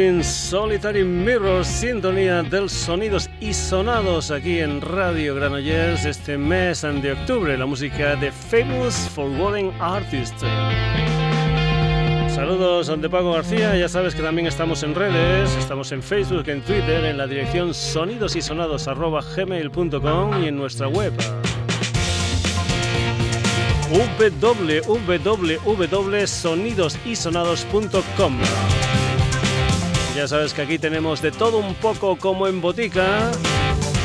Looking Solitary Mirror, sintonía del sonidos y sonados aquí en Radio Granollers este mes de octubre, la música de Famous Forgotten Artist. Saludos ante Paco García, ya sabes que también estamos en redes, estamos en Facebook, en Twitter, en la dirección sonidosysonados.gmail.com y en nuestra web www.sonidosysonados.com. Ya sabes que aquí tenemos de todo un poco como en botica.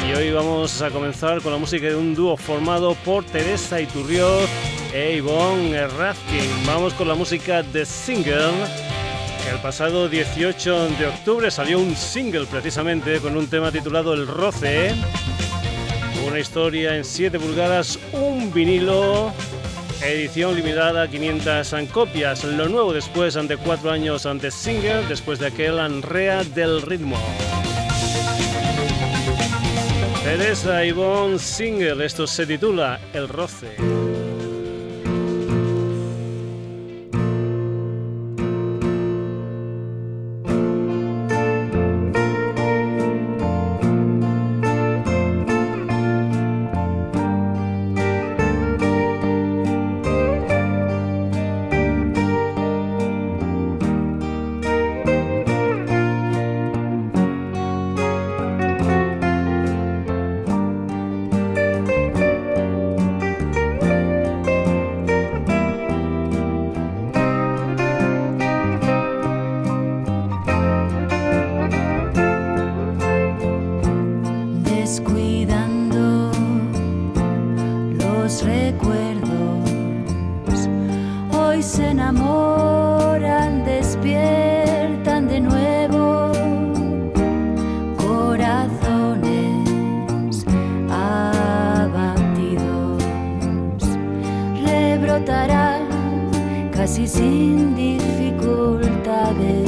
Y hoy vamos a comenzar con la música de un dúo formado por Teresa Iturrioz e Yvonne Raskin. Vamos con la música de Single. El pasado 18 de octubre salió un single precisamente con un tema titulado El Roce. Una historia en 7 pulgadas, un vinilo edición limitada 500 copias. Lo nuevo después ante cuatro años ante Singer, después de aquel Anrea del ritmo. Teresa Ivonne Singer, esto se titula El roce. enamoran, despiertan de nuevo corazones abatidos. Rebrotarán casi sin dificultades.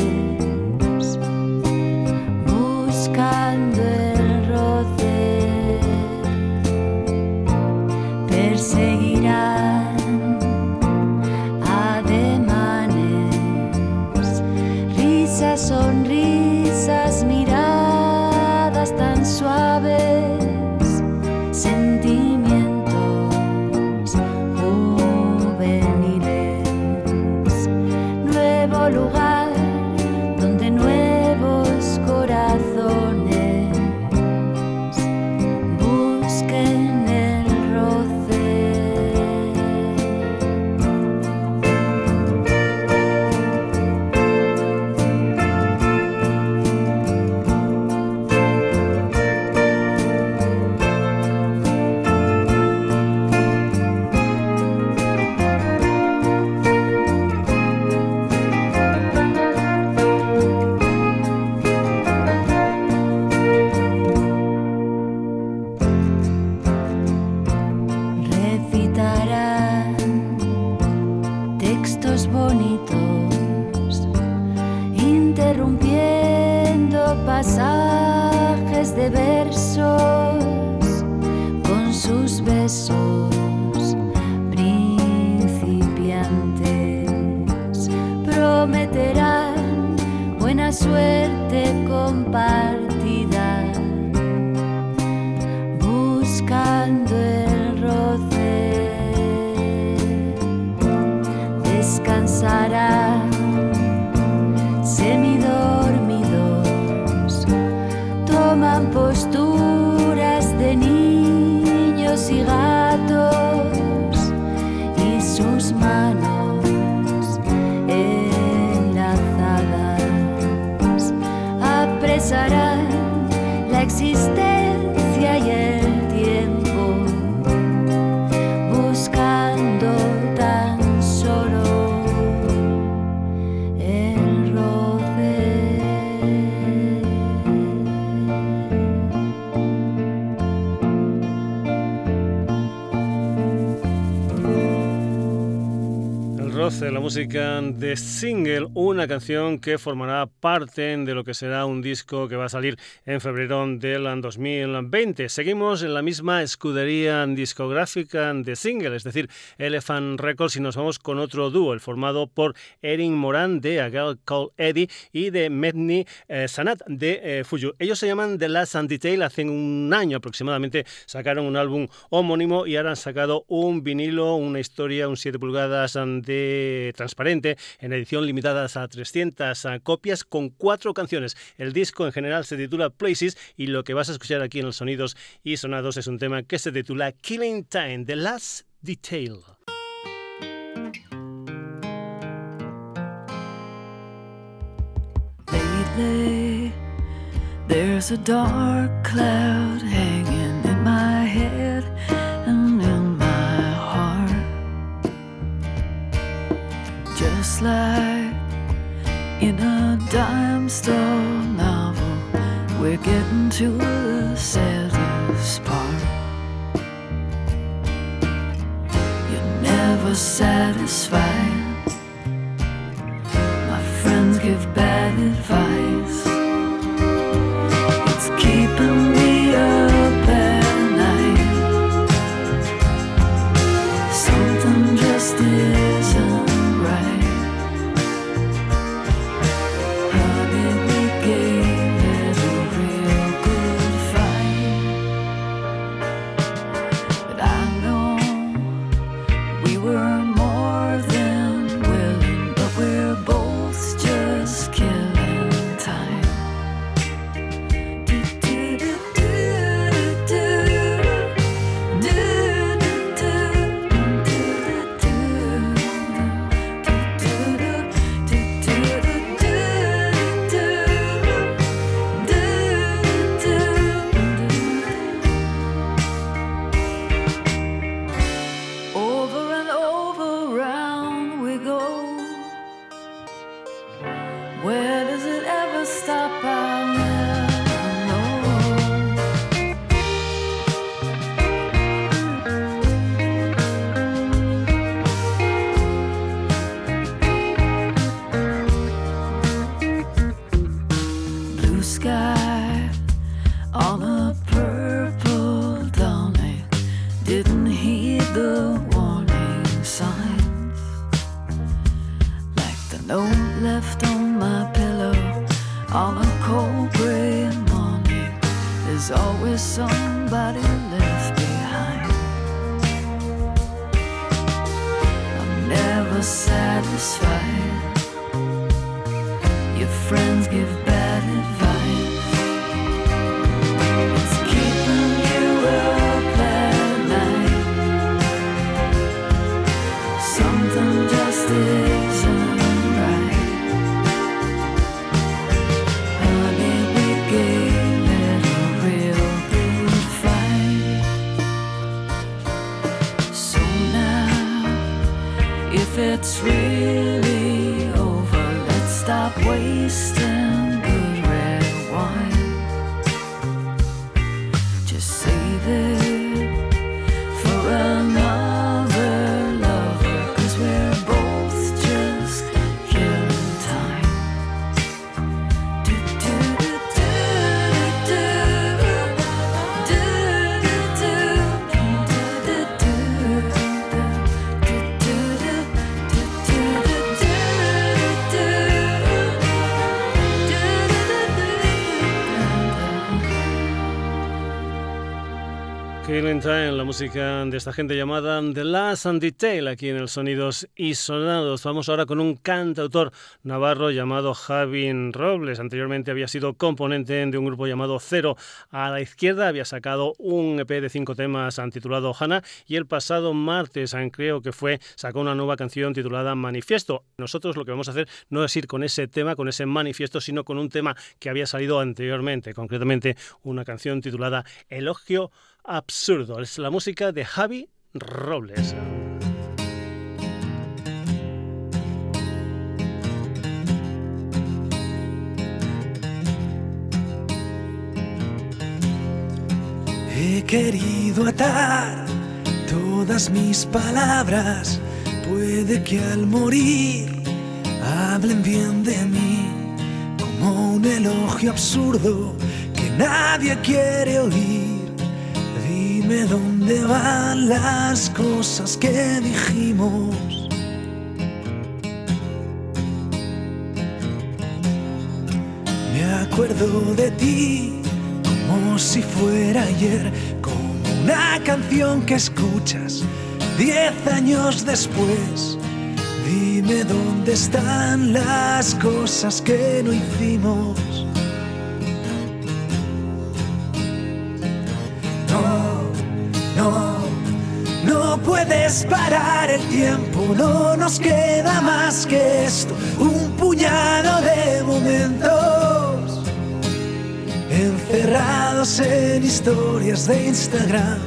Música de Single, una canción que formará parte de lo que será un disco que va a salir en febrero del 2020. Seguimos en la misma escudería discográfica de Single, es decir, Elephant Records, y nos vamos con otro dúo, el formado por Erin Moran de A Girl Called Eddie y de Medni eh, Sanat de eh, Fuju. Ellos se llaman The Last and Detail, hace un año aproximadamente sacaron un álbum homónimo y ahora han sacado un vinilo, una historia, un 7 pulgadas de transparente en edición limitada a 300 copias con cuatro canciones. El disco en general se titula Places y lo que vas a escuchar aquí en los sonidos y sonados es un tema que se titula Killing Time, The Last Detail. Just like in a dime store novel. We're getting to the saddest part. You're never satisfied. My friends give bad advice. De esta gente llamada The Last and Detail aquí en el Sonidos y Sonados. Vamos ahora con un cantautor navarro llamado Javin Robles. Anteriormente había sido componente de un grupo llamado Cero a la izquierda. Había sacado un EP de cinco temas titulado Hannah y el pasado martes, creo que fue, sacó una nueva canción titulada Manifiesto. Nosotros lo que vamos a hacer no es ir con ese tema, con ese manifiesto, sino con un tema que había salido anteriormente, concretamente una canción titulada Elogio absurdo. Es la música de Javi Robles. He querido atar todas mis palabras Puede que al morir hablen bien de mí como un elogio absurdo que nadie quiere oír. Dime dónde van las cosas que dijimos. Me acuerdo de ti como si fuera ayer, como una canción que escuchas diez años después. Dime dónde están las cosas que no hicimos. Puedes parar el tiempo, no nos queda más que esto, un puñado de momentos encerrados en historias de Instagram.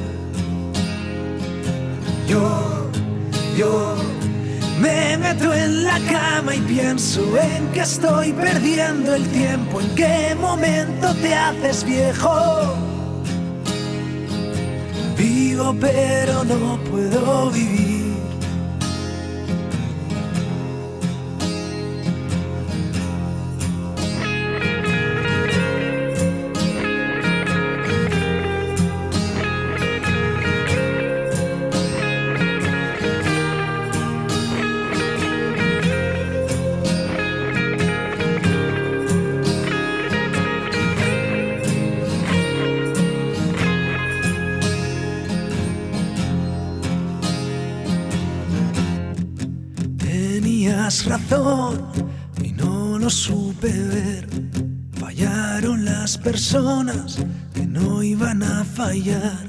Yo, yo me meto en la cama y pienso en que estoy perdiendo el tiempo, en qué momento te haces viejo. Pero no puedo vivir. Razón y no lo supe ver. Fallaron las personas que no iban a fallar.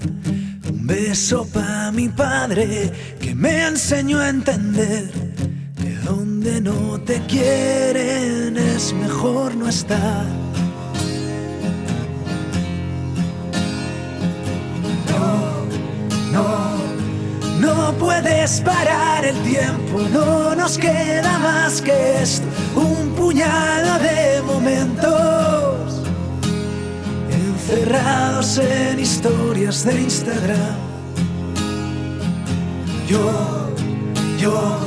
Un beso para mi padre que me enseñó a entender que donde no te quieren es mejor no estar. Puedes parar el tiempo, no nos queda más que esto, un puñado de momentos encerrados en historias de Instagram. Yo, yo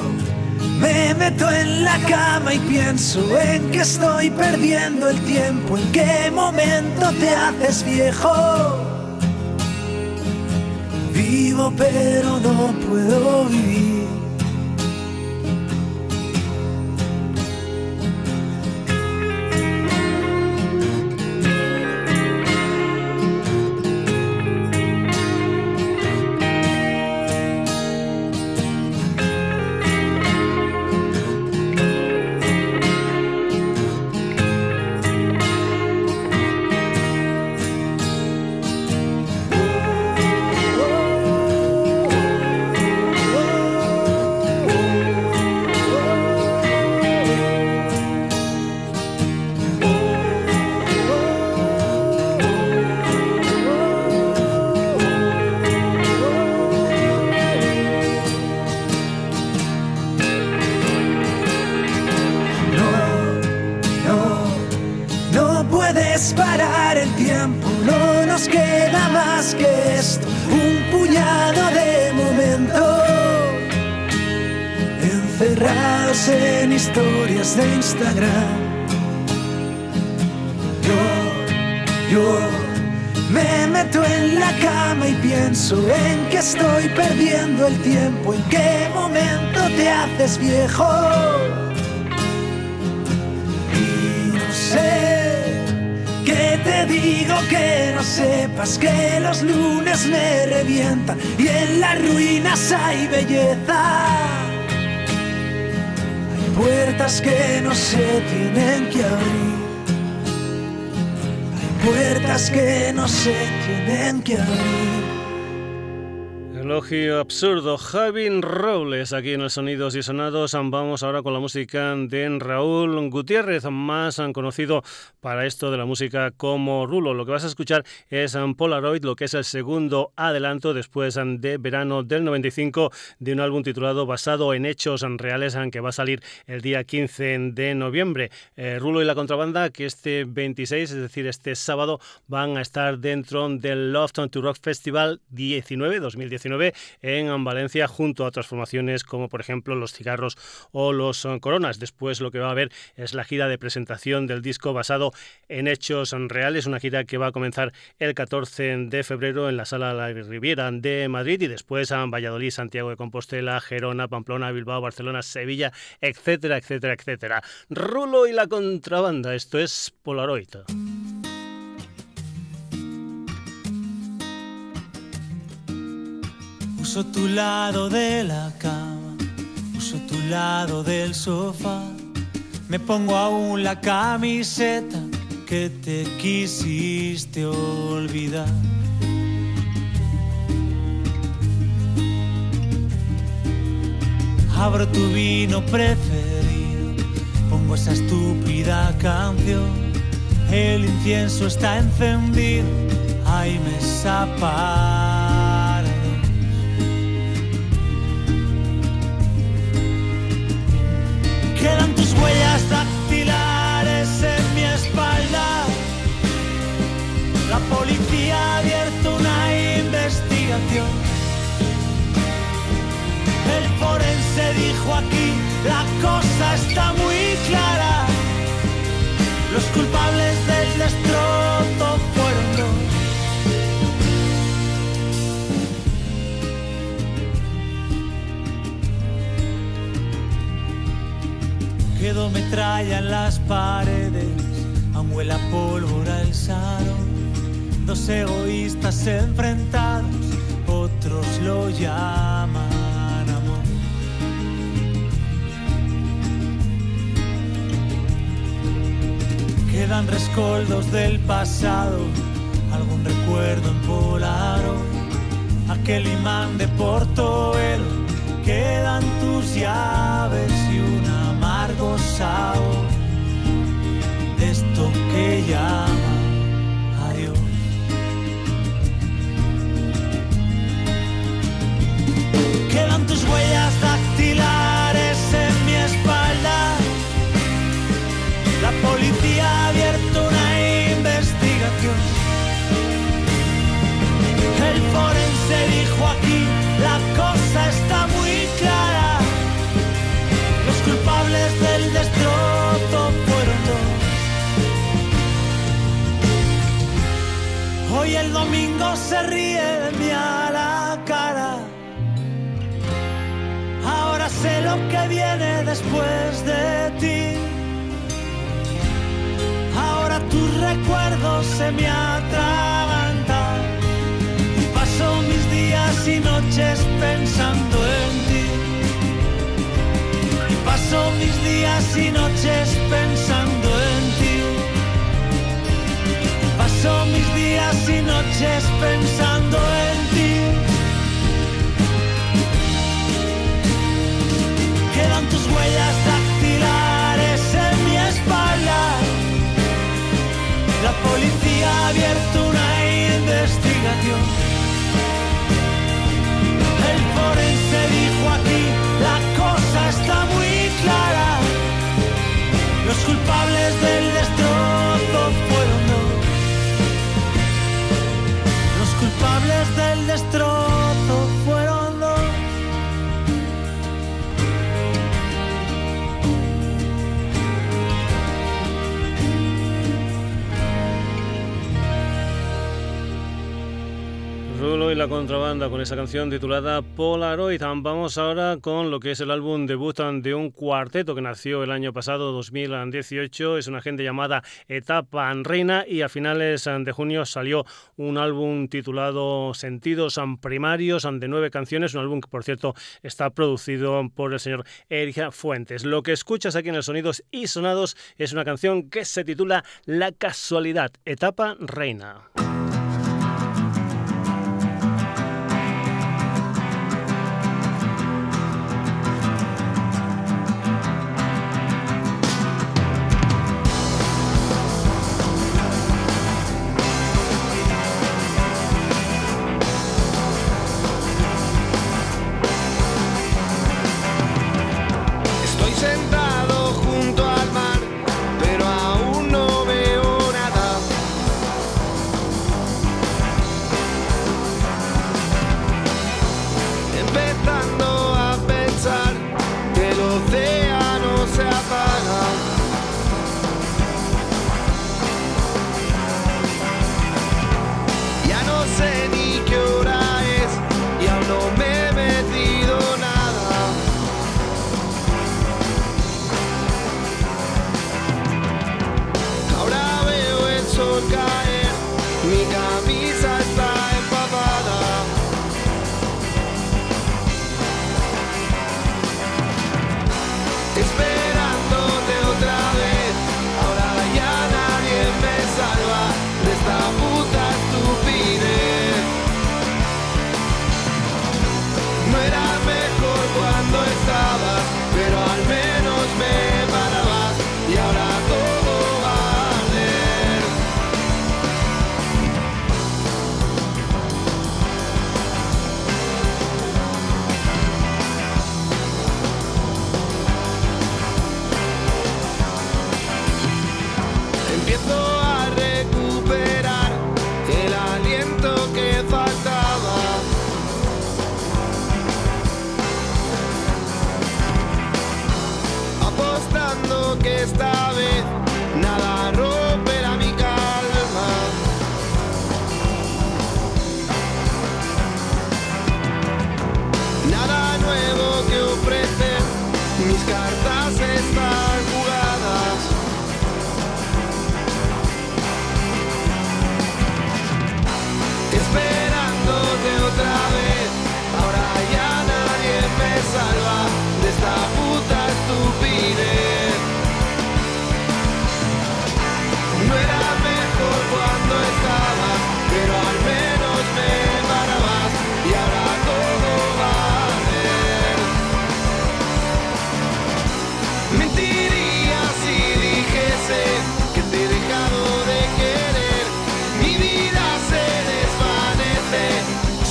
me meto en la cama y pienso en que estoy perdiendo el tiempo, en qué momento te haces viejo Vivo pero no puedo vivir. De Instagram. Yo, yo me meto en la cama y pienso en que estoy perdiendo el tiempo, en qué momento te haces viejo. Y no sé qué te digo que no sepas que los lunes me revientan y en las ruinas hay belleza puertas que no se tienen que abrir. Hay puertas que no se tienen que abrir. Elogio absurdo. Javin Robles aquí en el Sonidos y Sonados. Vamos ahora con la música de Raúl Gutiérrez, más conocido para esto de la música como Rulo. Lo que vas a escuchar es Polaroid, lo que es el segundo adelanto después de verano del 95 de un álbum titulado Basado en Hechos Reales, que va a salir el día 15 de noviembre. Eh, Rulo y la contrabanda, que este 26, es decir, este sábado, van a estar dentro del Love to Rock Festival 19, 2019 2019 en Valencia junto a otras formaciones como por ejemplo Los Cigarros o Los Coronas. Después lo que va a haber es la gira de presentación del disco basado en hechos reales, una gira que va a comenzar el 14 de febrero en la Sala La Riviera de Madrid y después a Valladolid, Santiago de Compostela, Gerona, Pamplona, Bilbao, Barcelona, Sevilla, etcétera, etcétera, etcétera. Rulo y la contrabanda, esto es Polaroid. Uso tu lado de la cama, uso tu lado del sofá. Me pongo aún la camiseta que te quisiste olvidar. Abro tu vino preferido, pongo esa estúpida canción. El incienso está encendido, ay me sapa. Quedan tus huellas dactilares en mi espalda. La policía ha abierto una investigación. El forense dijo aquí, la cosa está muy clara. Los culpables del destrozo quedó metralla en las paredes, aún huele a pólvora el salón. Dos egoístas enfrentados, otros lo llaman amor. Quedan rescoldos del pasado, algún recuerdo en Polaro, aquel imán de Portobelo, quedan tus llaves sabor de esto que llama adiós. Quedan tus huellas dactilares domingo se ríe de mí a la cara. Ahora sé lo que viene después de ti. Ahora tus recuerdos se me atragantan. Y paso mis días y noches pensando en ti. Y paso mis días y noches pensando en ti. Y paso mis días y noches pensando contrabanda con esa canción titulada Polaroid. Vamos ahora con lo que es el álbum debut de un cuarteto que nació el año pasado, 2018. Es una gente llamada Etapa Reina y a finales de junio salió un álbum titulado Sentidos Primarios de nueve canciones. Un álbum que, por cierto, está producido por el señor Erika Fuentes. Lo que escuchas aquí en el Sonidos y Sonados es una canción que se titula La Casualidad, Etapa Reina.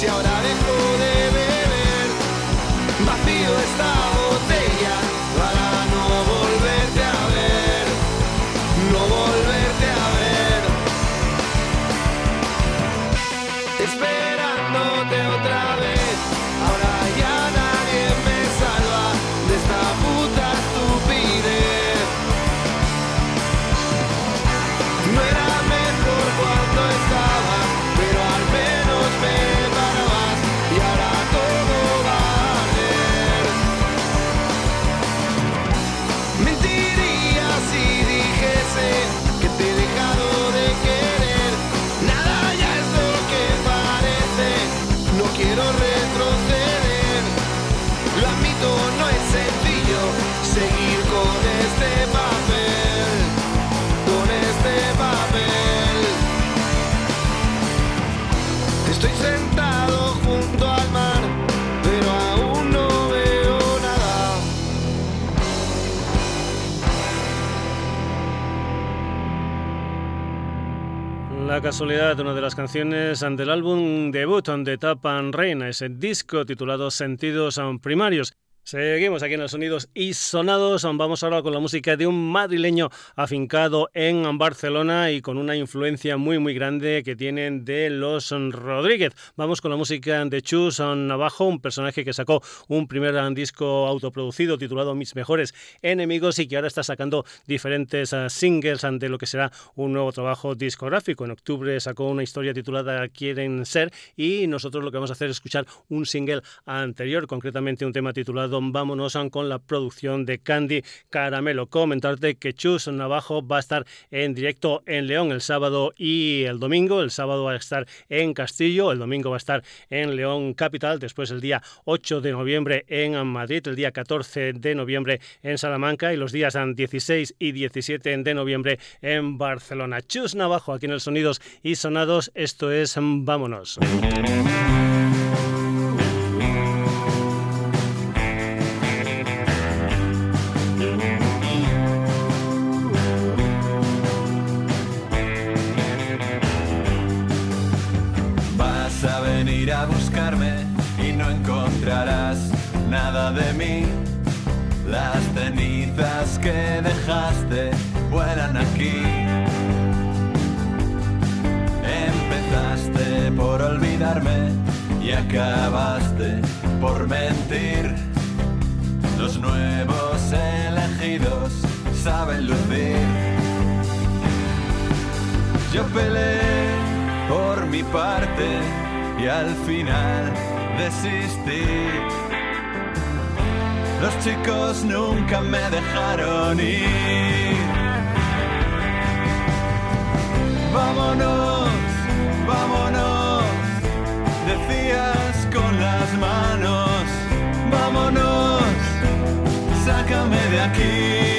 y casualidad, una de las canciones del álbum debut de Tapan Reina, ese disco titulado Sentidos Primarios. Seguimos aquí en los sonidos y sonados. Vamos ahora con la música de un madrileño afincado en Barcelona y con una influencia muy muy grande que tienen de los Rodríguez. Vamos con la música de Chus Navajo, un personaje que sacó un primer disco autoproducido titulado Mis mejores enemigos y que ahora está sacando diferentes ah, singles ante lo que será un nuevo trabajo discográfico. En octubre sacó una historia titulada Quieren ser y nosotros lo que vamos a hacer es escuchar un single anterior, concretamente un tema titulado vámonos con la producción de Candy Caramelo. Comentarte que Chus Navajo va a estar en directo en León el sábado y el domingo. El sábado va a estar en Castillo, el domingo va a estar en León Capital, después el día 8 de noviembre en Madrid, el día 14 de noviembre en Salamanca y los días 16 y 17 de noviembre en Barcelona. Chus Navajo aquí en el Sonidos y Sonados, esto es Vámonos. Acabaste por mentir. Los nuevos elegidos saben lucir. Yo peleé por mi parte y al final desistí. Los chicos nunca me dejaron ir. Vámonos, vámonos, decías con las manos. Vámonos, sácame de aquí.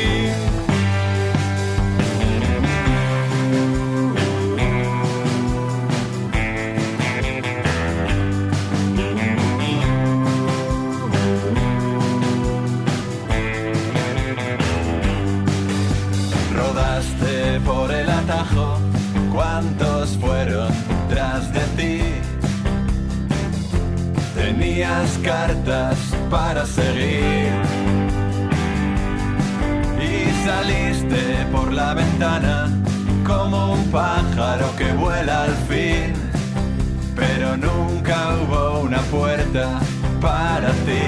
Tenías cartas para seguir. Y saliste por la ventana como un pájaro que vuela al fin, pero nunca hubo una puerta para ti.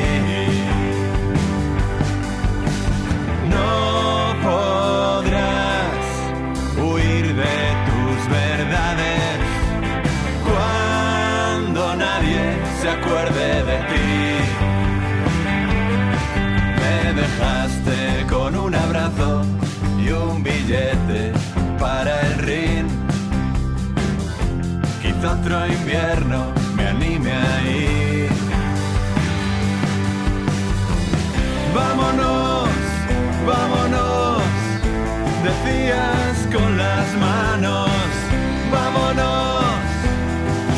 No podrás huir de verdades. Cuando nadie se acuerde y un billete para el ring. Quizá otro invierno me anime a ir. Vámonos, vámonos, decías con las manos vámonos,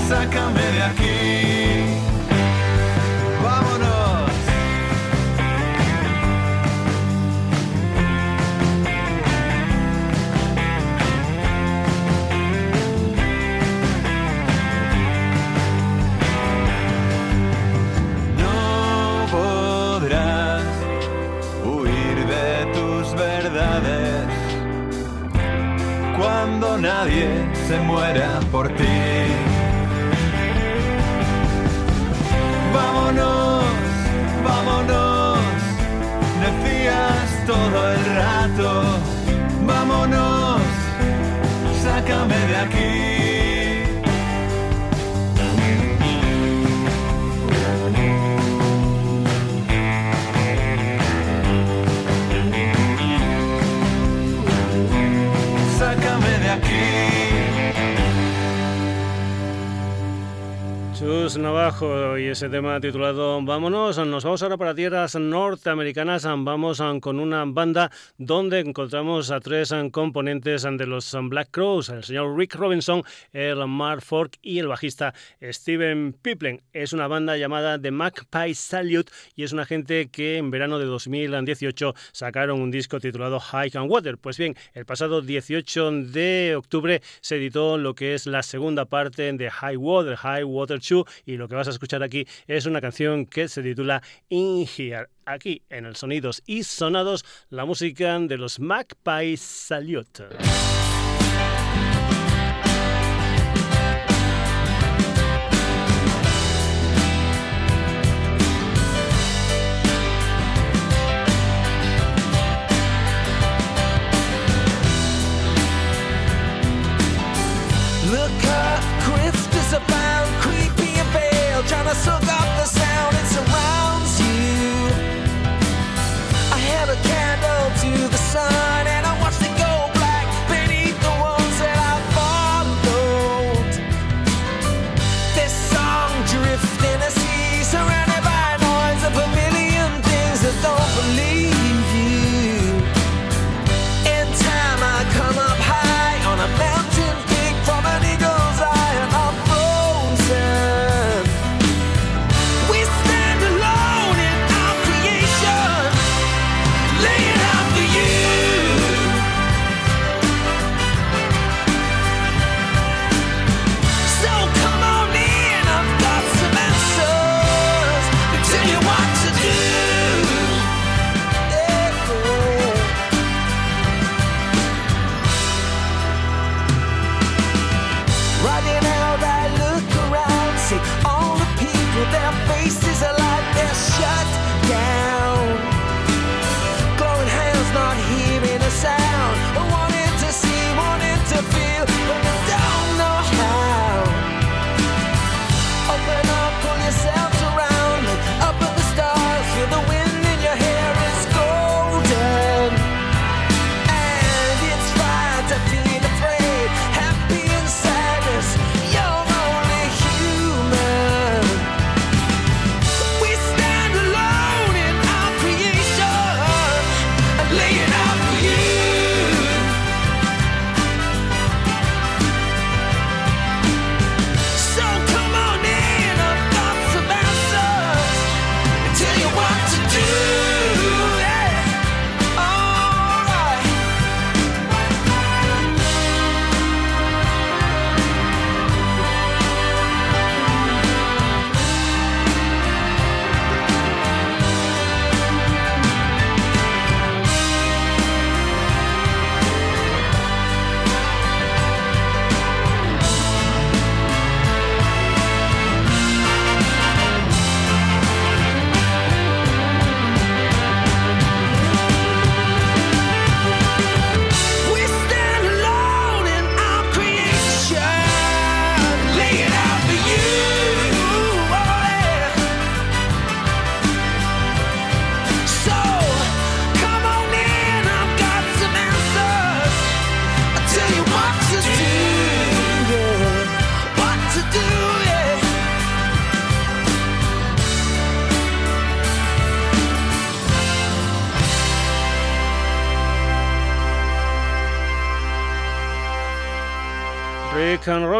sácame de aquí. Nadie se muera por ti. Vámonos, vámonos, decías todo el rato. Vámonos, sácame de aquí. Chus Navajo y ese tema titulado Vámonos, nos vamos ahora para tierras norteamericanas, vamos con una banda donde encontramos a tres componentes de los Black Crows, el señor Rick Robinson, el Mark Fork y el bajista Steven Piplen. Es una banda llamada The Magpie Salute y es una gente que en verano de 2018 sacaron un disco titulado High and Water. Pues bien, el pasado 18 de octubre se editó lo que es la segunda parte de High Water, High Water y lo que vas a escuchar aquí es una canción que se titula In Here. Aquí en el Sonidos y Sonados, la música de los Magpie Salute.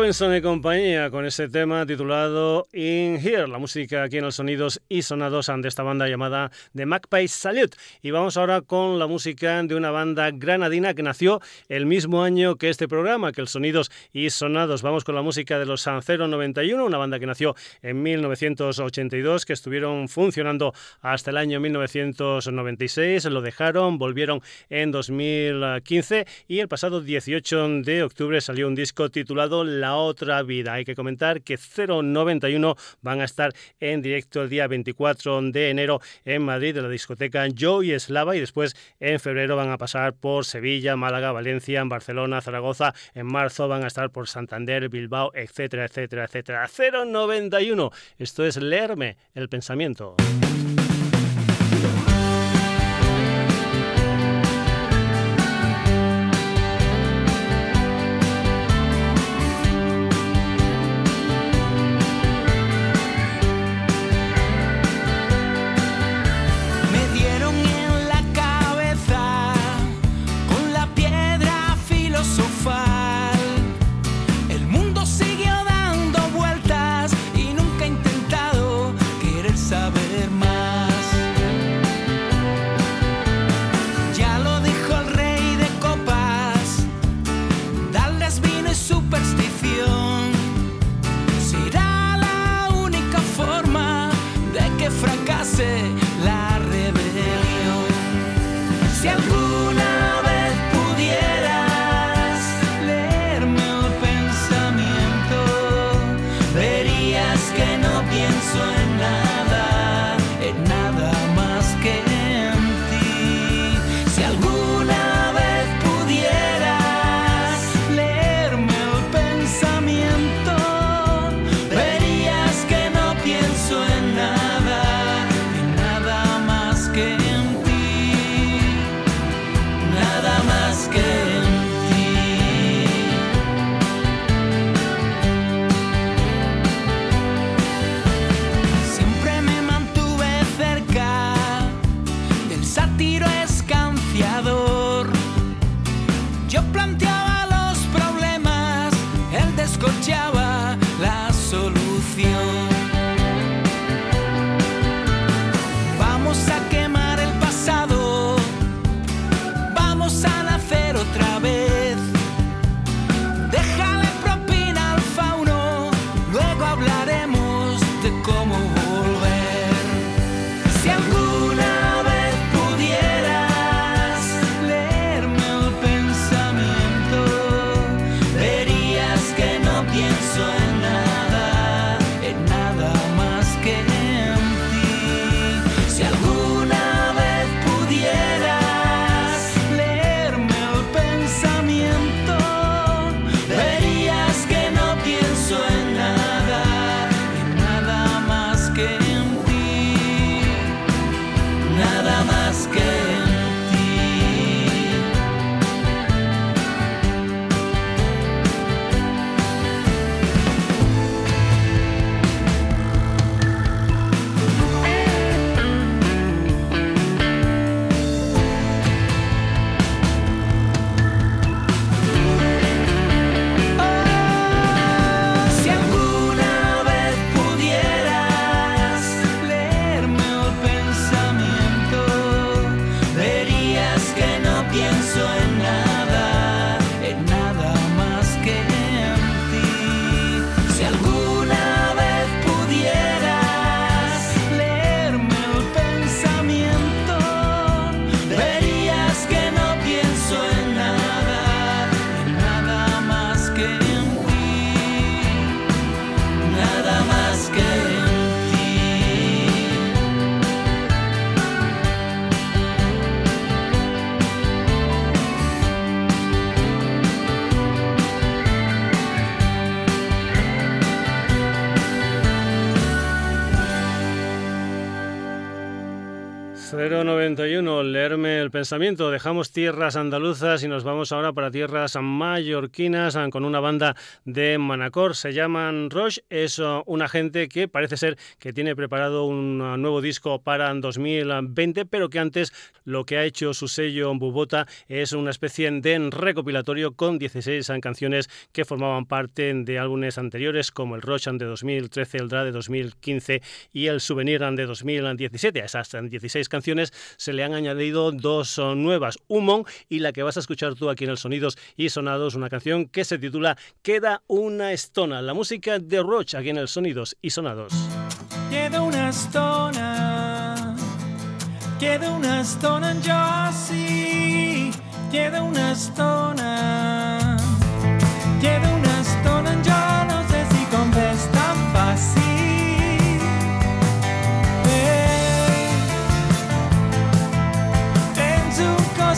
Robinson y compañía con ese tema titulado In Here, la música aquí en los sonidos y sonados de esta banda llamada The Magpie Salute. Y vamos ahora con la música de una banda granadina que nació el mismo año que este programa, que el Sonidos y Sonados. Vamos con la música de los San 91, una banda que nació en 1982, que estuvieron funcionando hasta el año 1996, lo dejaron, volvieron en 2015 y el pasado 18 de octubre salió un disco titulado La otra vida. Hay que comentar que 091 van a estar en directo el día 24 de enero en Madrid de la discoteca Joy Eslava y después en febrero van a pasar por Sevilla, Málaga, Valencia, en Barcelona, Zaragoza. En marzo van a estar por Santander, Bilbao, etcétera, etcétera, etcétera. 091. Esto es leerme el pensamiento. Dejamos tierras andaluzas y nos vamos ahora para tierras mallorquinas con una banda de Manacor. Se llaman Roche. Es uh, una gente que parece ser que tiene preparado un uh, nuevo disco para 2020, pero que antes lo que ha hecho su sello Bubota es una especie de recopilatorio con 16 canciones que formaban parte de álbumes anteriores como el Roche de 2013, el Dra de 2015 y el Souvenir de 2017. A esas 16 canciones se le han añadido dos nuevas, Humon y la que vas a escuchar tú aquí en el Sonidos y Sonados, una canción que se titula Queda una estona, la música de Roche aquí en el Sonidos y Sonados. Queda una estona, queda una estona en sí, queda una estona,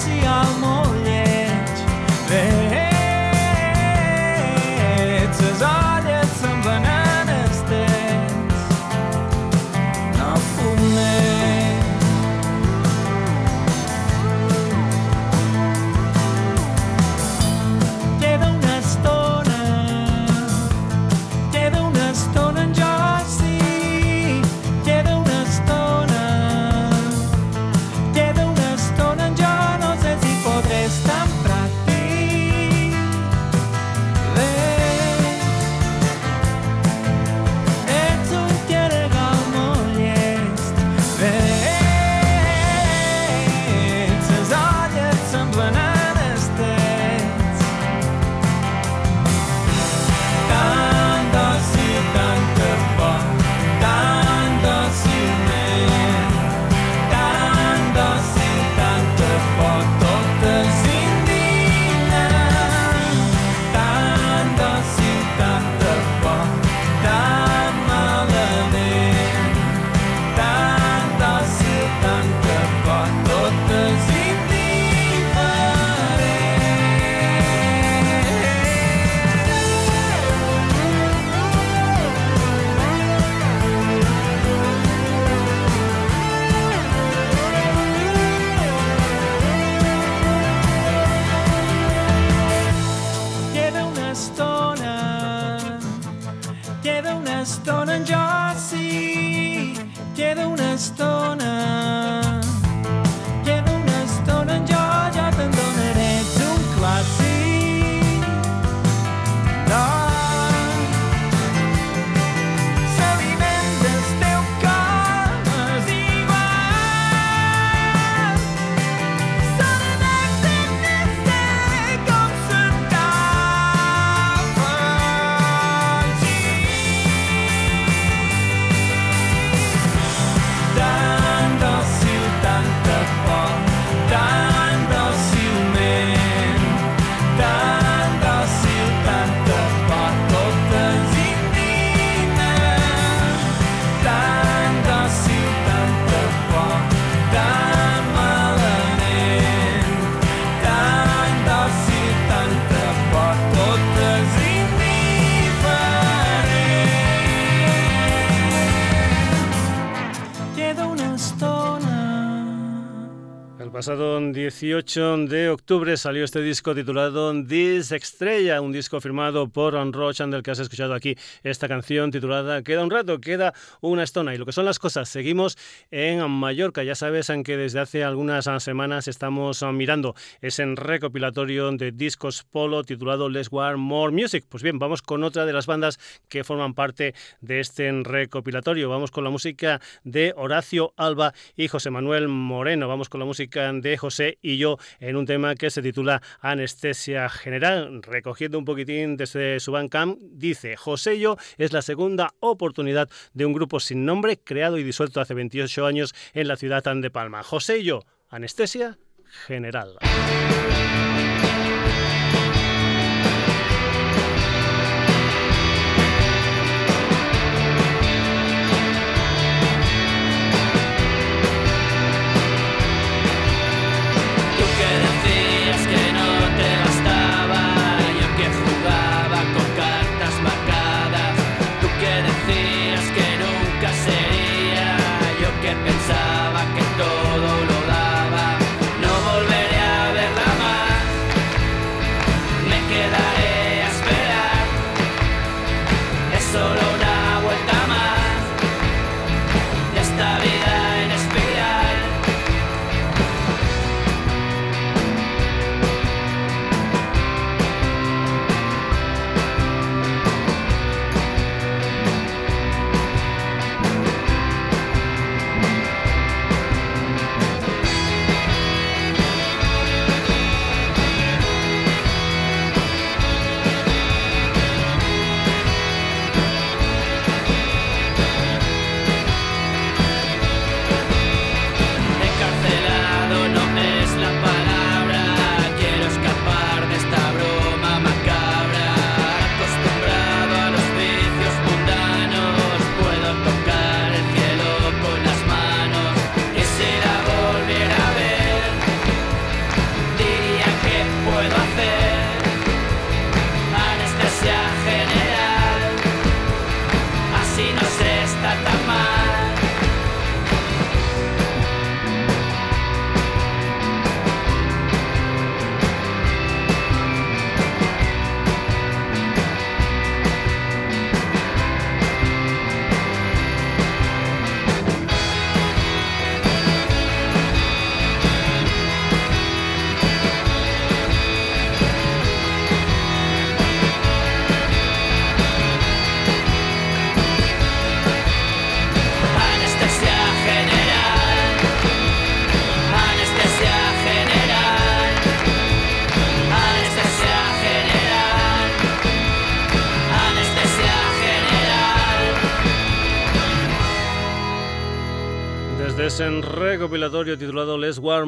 amor. 18 de octubre salió este disco titulado This Estrella, un disco firmado por Ron Roche, del que has escuchado aquí esta canción titulada Queda un rato, queda una estona. Y lo que son las cosas, seguimos en Mallorca. Ya sabes que desde hace algunas semanas estamos mirando ese recopilatorio de discos polo titulado Let's War More Music. Pues bien, vamos con otra de las bandas que forman parte de este recopilatorio. Vamos con la música de Horacio Alba y José Manuel Moreno. Vamos con la música de José y yo en un tema que se titula Anestesia General. Recogiendo un poquitín desde su Bandcamp, dice José yo es la segunda oportunidad de un grupo sin nombre creado y disuelto hace 28 años en la ciudad de Palma. José yo, Anestesia General. Recopilatorio titulado Let's War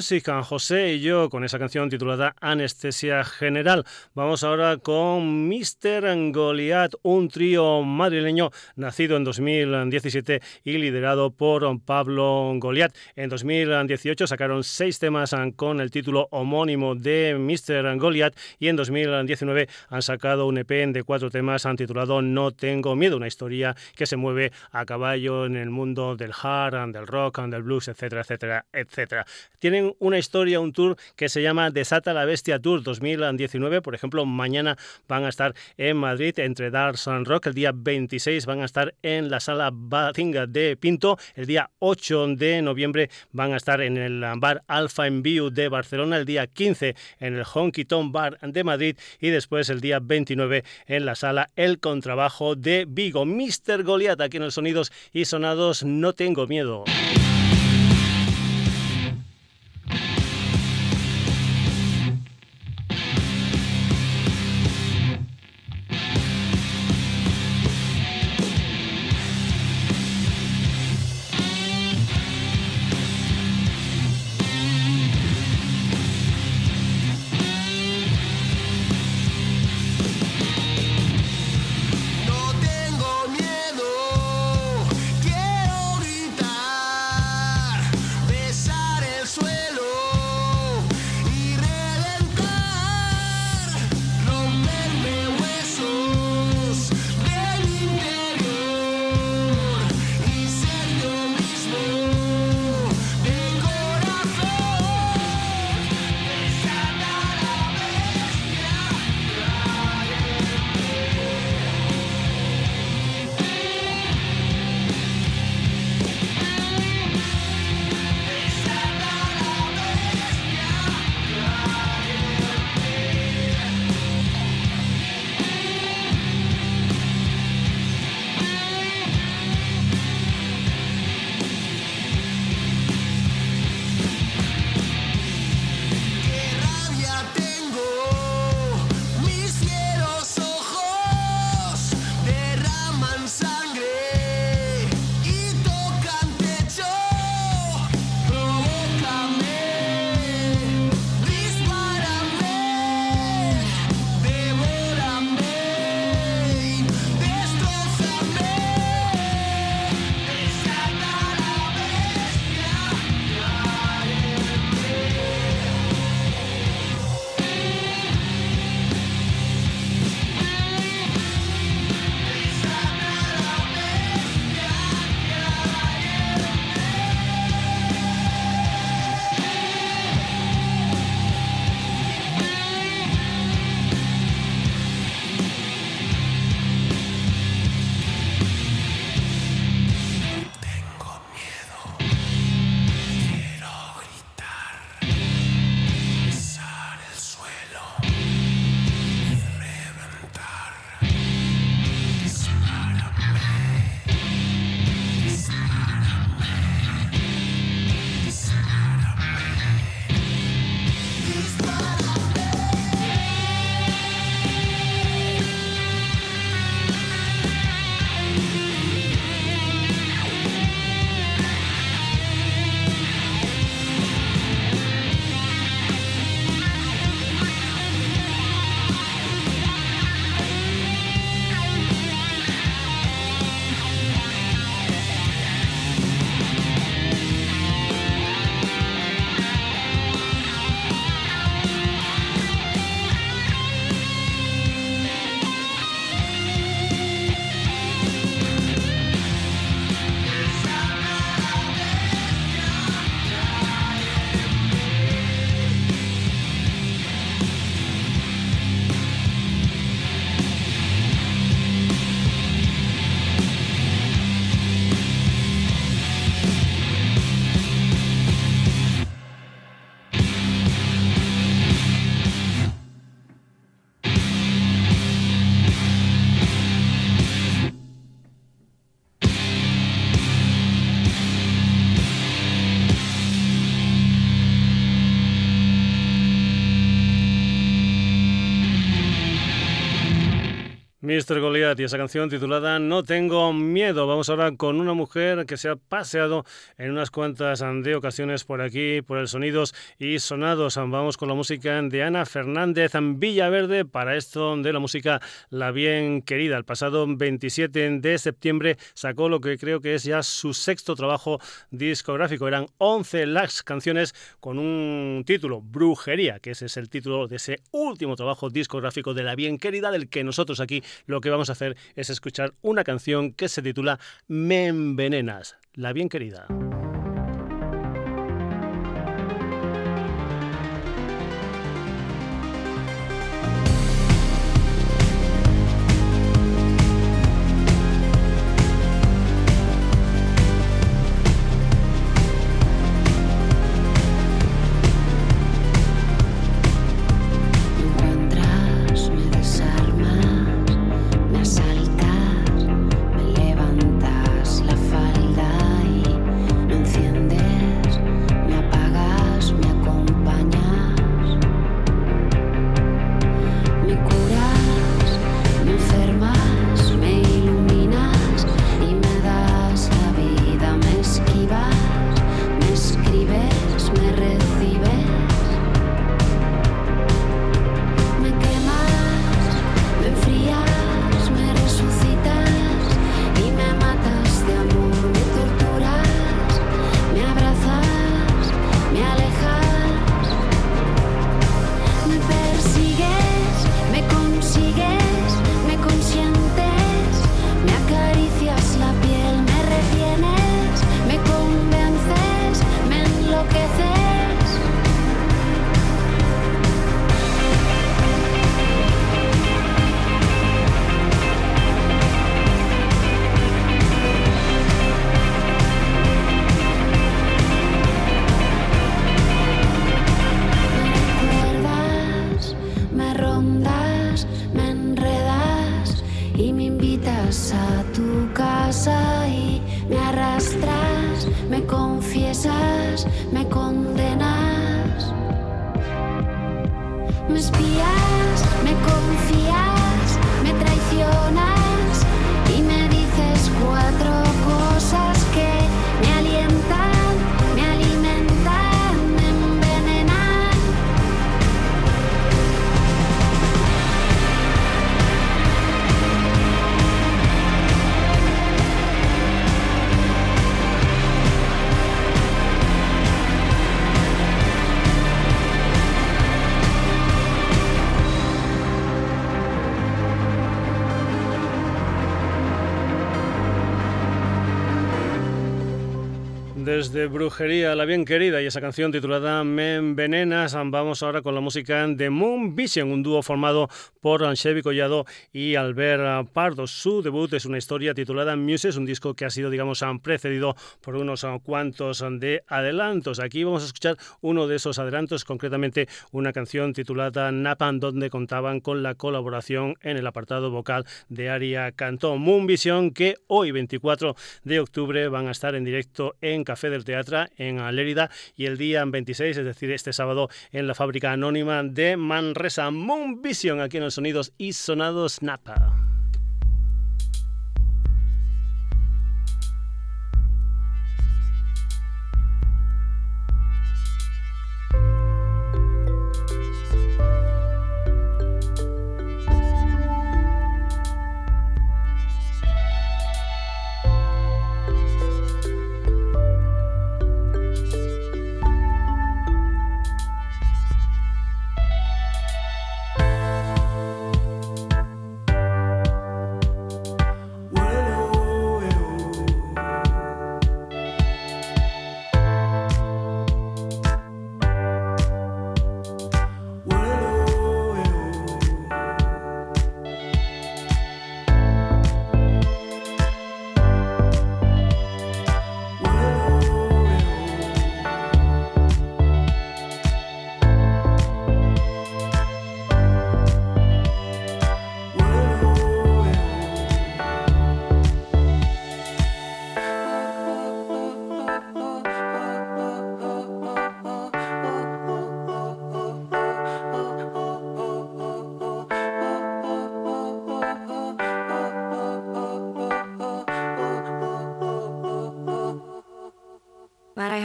Music. José y yo con esa canción titulada Anestesia General. Vamos ahora con Mr. Goliath, un trío madrileño nacido en 2017 y liderado por Pablo Goliath. En 2018 sacaron seis temas con el título homónimo de Mr. Goliath y en 2019 han sacado un EP de cuatro temas titulado No Tengo Miedo, una historia que se mueve a caballo en el mundo del hard, del rock, del blues, etcétera, etcétera, etcétera. Tienen una historia, un tour que se llama Desata la Bestia Tour 2019. Por ejemplo, mañana van a estar en Madrid entre Dark and Rock. El día 26 van a estar en la sala Batinga de Pinto. El día 8 de noviembre van a estar en el bar Alpha en de Barcelona. El día 15 en el Honky Tonk Bar de Madrid. Y después el día 29 en la sala El Contrabajo de Vigo. Mr. Goliath aquí en los Sonidos y Sonados. No tengo miedo. Mr. Goliath y esa canción titulada No tengo miedo. Vamos ahora con una mujer que se ha paseado en unas cuantas de ocasiones por aquí, por el Sonidos y Sonados. Vamos con la música de Ana Fernández en Villaverde para esto de la música La Bien Querida. El pasado 27 de septiembre sacó lo que creo que es ya su sexto trabajo discográfico. Eran 11 las canciones con un título, Brujería, que ese es el título de ese último trabajo discográfico de La Bien Querida, del que nosotros aquí lo que vamos a hacer es escuchar una canción que se titula Me envenenas, la bien querida. Me espías, me confías, me traicionas. De Brujería, la bien querida, y esa canción titulada Me envenenas. Vamos ahora con la música de Moon Vision, un dúo formado por Chevy Collado y Albert Pardo. Su debut es una historia titulada Muses, un disco que ha sido, digamos, precedido por unos cuantos de adelantos. Aquí vamos a escuchar uno de esos adelantos, concretamente una canción titulada Napan, donde contaban con la colaboración en el apartado vocal de Aria Cantó. Moon Vision, que hoy, 24 de octubre, van a estar en directo en Café del Teatro en Lérida y el día 26, es decir, este sábado en la fábrica anónima de Manresa. Moon Vision aquí en los sonidos y sonados Napa.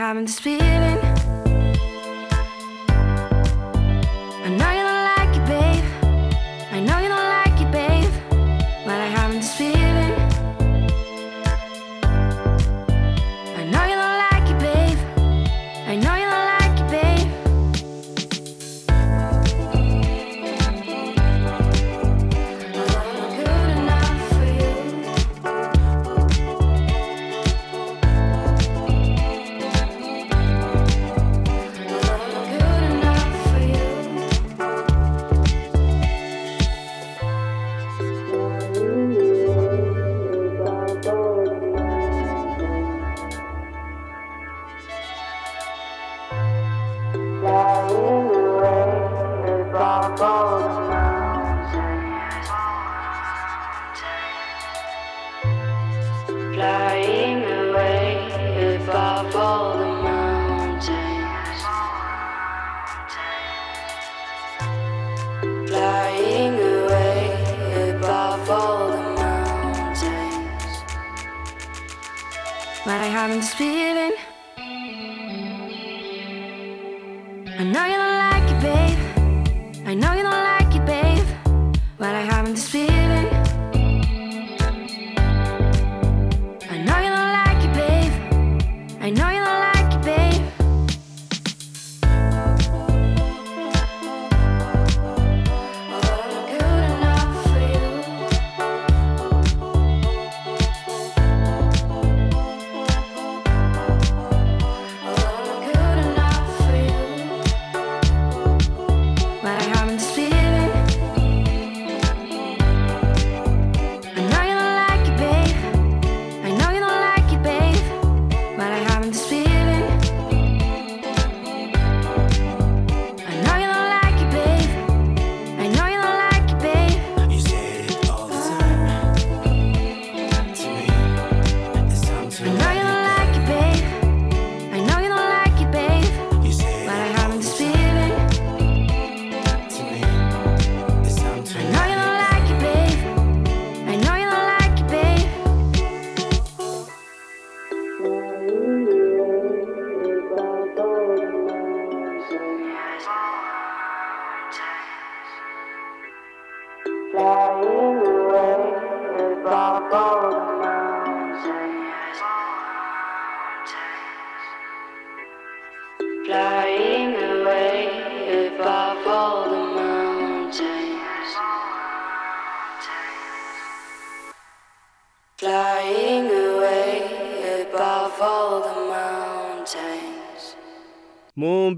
Having this feeling.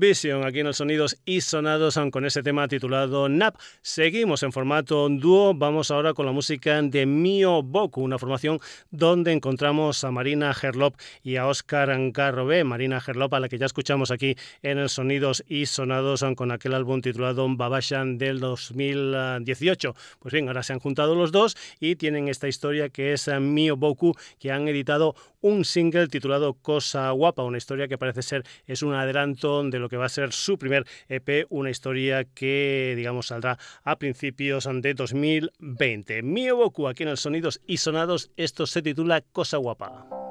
Aquí en los sonidos y sonados con ese tema titulado Nap. Seguimos en formato dúo, vamos ahora con la música de Mio Boku, una formación donde encontramos a Marina Gerlop y a Oscar Garrobé. Marina Gerlop, a la que ya escuchamos aquí en el sonidos y sonados con aquel álbum titulado Babashan del 2018. Pues bien, ahora se han juntado los dos y tienen esta historia que es Mio Boku, que han editado un single titulado Cosa Guapa, una historia que parece ser es un adelanto de lo que va a ser su primer EP, una historia que digamos saldrá a principios de 2020. Mio Boku aquí en el Sonidos y Sonados, esto se titula Cosa Guapa.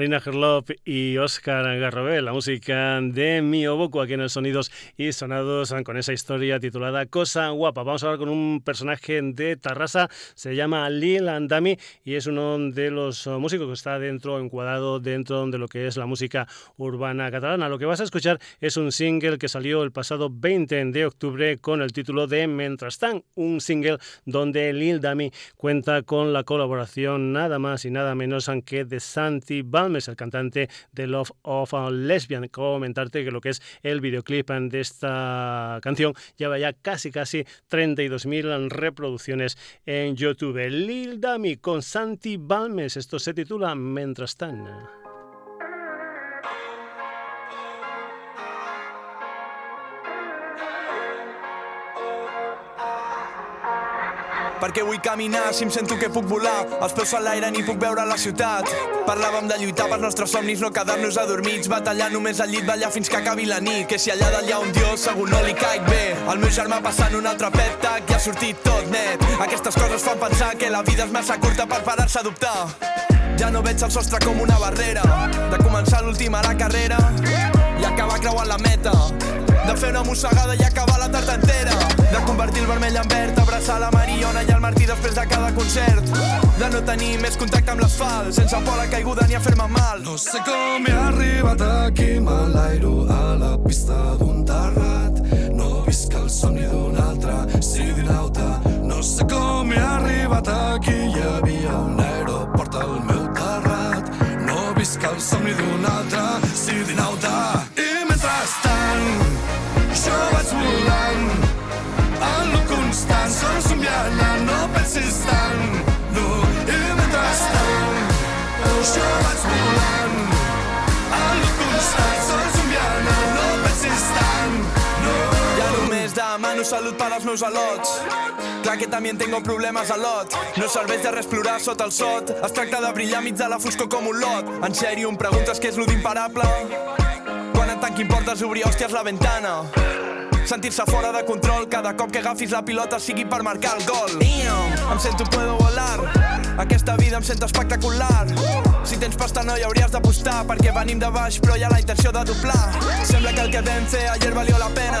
Marina Gerlop y Oscar Garrobé, la música de Mio Boku aquí en el Sonidos y Sonados con esa historia titulada Cosa Guapa. Vamos a hablar con un personaje de Tarrasa, se llama Lil Andami y es uno de los músicos que está dentro, encuadrado dentro de lo que es la música urbana catalana. Lo que vas a escuchar es un single que salió el pasado 20 de octubre con el título de Mientras un single donde Lil Dami cuenta con la colaboración nada más y nada menos que de Santi es el cantante de Love of a Lesbian. Comentarte que lo que es el videoclip de esta canción lleva ya casi casi 32.000 reproducciones en YouTube. Lil Dami con Santi Balmes. Esto se titula Mientras tan. Perquè vull caminar si em sento que puc volar. Els peus a l'aire ni puc veure la ciutat. Parlàvem de lluitar pels nostres somnis no quedar-nos adormits. Batallar només al llit ballar fins que acabi la nit. Que si allà ha un dios segur no li caic bé. El meu germà passant un altre pep tac i ha sortit tot net. Aquestes coses fan pensar que la vida és massa curta per parar-se a dubtar. Ja no veig el sostre com una barrera. De començar l'última la carrera i acabar creuant la meta de fer una mossegada i acabar la tarda entera. De convertir el vermell en verd, abraçar la Mariona i el Martí després de cada concert. De no tenir més contacte amb l'asfalt sense por a la caiguda ni a fer-me mal. No sé com he arribat aquí m'enlairo a la pista d'un terrat. No visc el somni d'un altre sidinauta no sé com he arribat aquí hi havia un aeroport al meu terrat. No visc el somni d'un altre sidinauta i vaig volant en lo constant, sols somiant, no pensis tant, no, i mentrestant, jo vaig volant en lo constant, sols somiant, no pensis tant, no. Ja només demano salut per als meus al·lots. Clar que també tengo problemes a lot. No serveix de res plorar sota el sot. Es tracta de brillar mig de la foscor com un lot. En sèrio, em preguntes què és lo d'imparable? Tanquin portes, obrir hòsties la ventana. Sentir-se fora de control cada cop que agafis la pilota sigui per marcar el gol. Em sento puedo volar, aquesta vida em sento espectacular. Si tens pasta no hi hauries d'apostar perquè venim de baix però hi ha la intenció de doblar. Sembla que el que vam fer ayer valió la pena.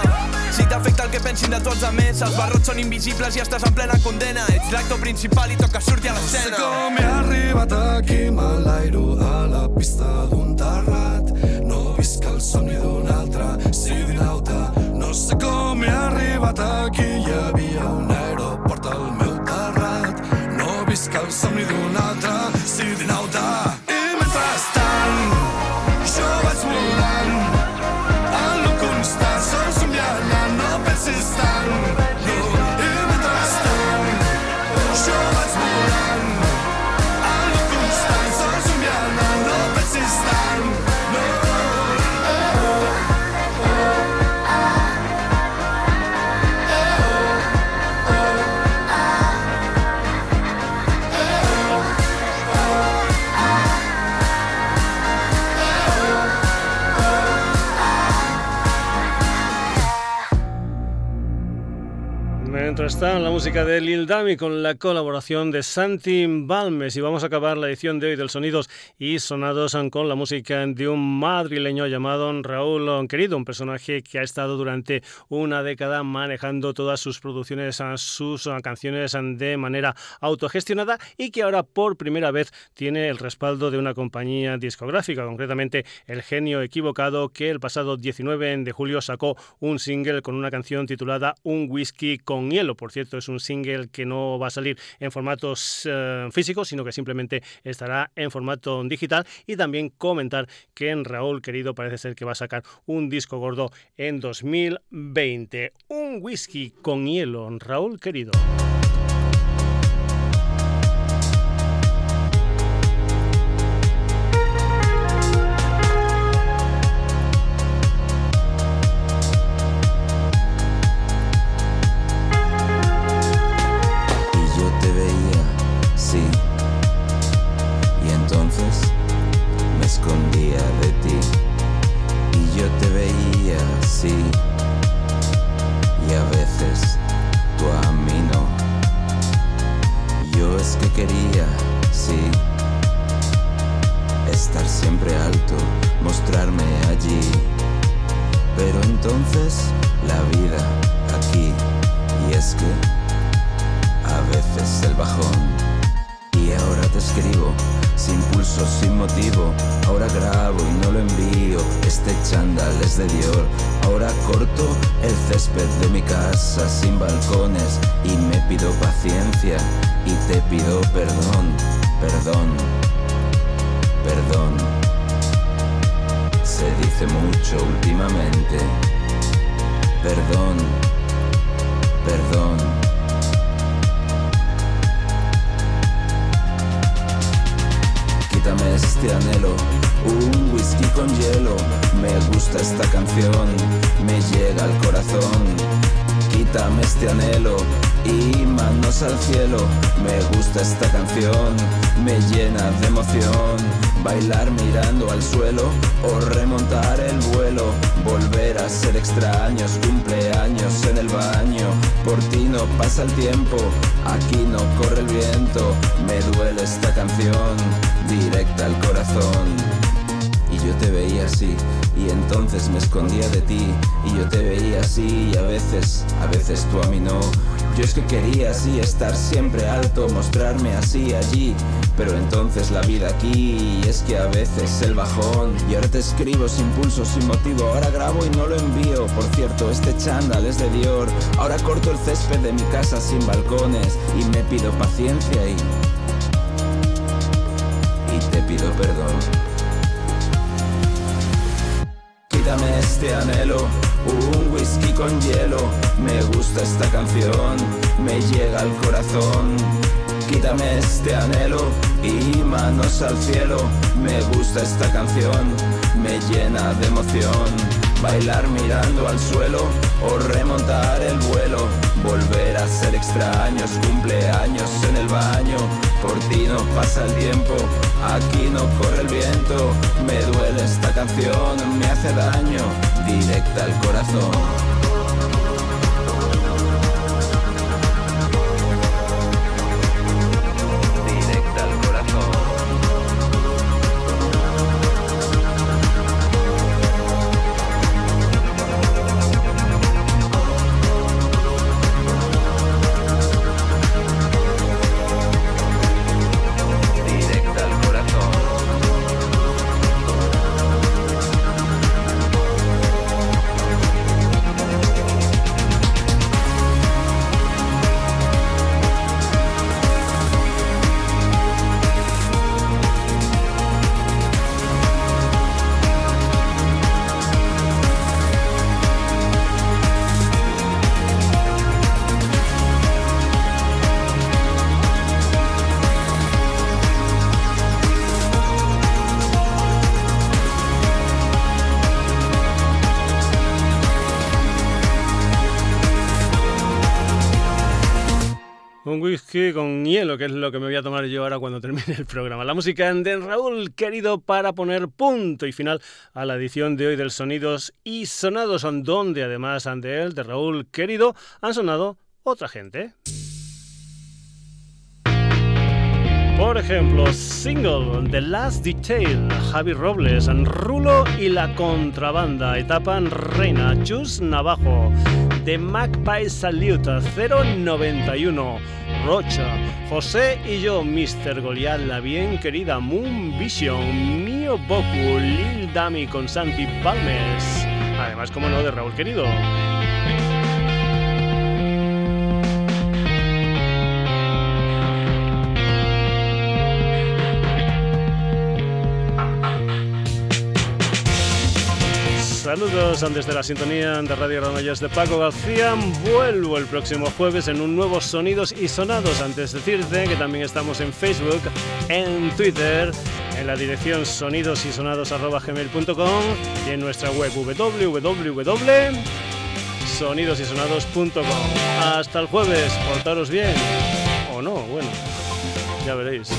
Si t'afecta el que pensin de tots a més, els barrots són invisibles i estàs en plena condena. Ets l'actor principal i toca sortir a l'escena. No sé com he arribat aquí, m'enlairo a la pista d'un terrat. Visc el somni d'un altre sidinauta. No sé com he arribat aquí, hi havia un aeroport al meu terrat. No visc el somni d'un altre sidinauta. Está la música de Lil Dami con la colaboración de Santi Balmes y vamos a acabar la edición de hoy del Sonidos y Sonados con la música de un madrileño llamado Raúl Querido, un personaje que ha estado durante una década manejando todas sus producciones, sus canciones de manera autogestionada y que ahora por primera vez tiene el respaldo de una compañía discográfica, concretamente El Genio Equivocado, que el pasado 19 de julio sacó un single con una canción titulada Un Whisky con hielo. Por cierto, es un single que no va a salir en formatos eh, físicos, sino que simplemente estará en formato digital. Y también comentar que en Raúl Querido parece ser que va a sacar un disco gordo en 2020. Un whisky con hielo, Raúl Querido. Y te pido perdón, perdón, perdón. Se dice mucho últimamente. Perdón, perdón. quítame este anhelo, un whisky con hielo, me gusta esta canción, me llega al corazón, quítame este anhelo y manos al cielo, me gusta esta canción, me llena de emoción, bailar mirando al suelo o remontar el vuelo, volver a ser extraños, cumpleaños en el baño, por ti no pasa el tiempo, aquí no corre el viento, me duele esta canción, directa al corazón. Y yo te veía así, y entonces me escondía de ti, y yo te veía así, y a veces, a veces tú a mí no. Yo es que quería así estar siempre alto, mostrarme así allí, pero entonces la vida aquí, es que a veces el bajón, y ahora te escribo sin pulso, sin motivo, ahora grabo y no lo envío, por cierto, este chándal es de Dior, ahora corto el césped de mi casa sin balcones, y me pido paciencia y... Y te pido perdón. Quítame este anhelo, un whisky con hielo. Me gusta esta canción, me llega al corazón. Quítame este anhelo y manos al cielo. Me gusta esta canción, me llena de emoción. Bailar mirando al suelo o remontar el vuelo. Volver a ser extraños, cumpleaños en el baño. Por ti no pasa el tiempo, aquí no corre el viento. Me duele esta canción, me hace daño, directa al corazón. Hielo, que es lo que me voy a tomar yo ahora cuando termine el programa. La música de Raúl, querido, para poner punto y final a la edición de hoy del Sonidos y Sonados, donde además de él, de Raúl, querido, han sonado otra gente. Por ejemplo, single The Last Detail, Javi Robles, Rulo y la contrabanda, etapa Reina, Chus Navajo, The Magpie Salute 091, Rocha, José y yo, Mr. Goliath, la bien querida Moon Vision, Mio Boku, Lil Dami con Santi Palmes, además, como no, de Raúl querido. Saludos desde la sintonía de Radio Granollers de Paco García. Vuelvo el próximo jueves en un nuevo Sonidos y Sonados. Antes de decirte que también estamos en Facebook, en Twitter, en la dirección sonidosysonados.gmail.com y en nuestra web www.sonidosysonados.com. Hasta el jueves, portaros bien. O no, bueno, ya veréis.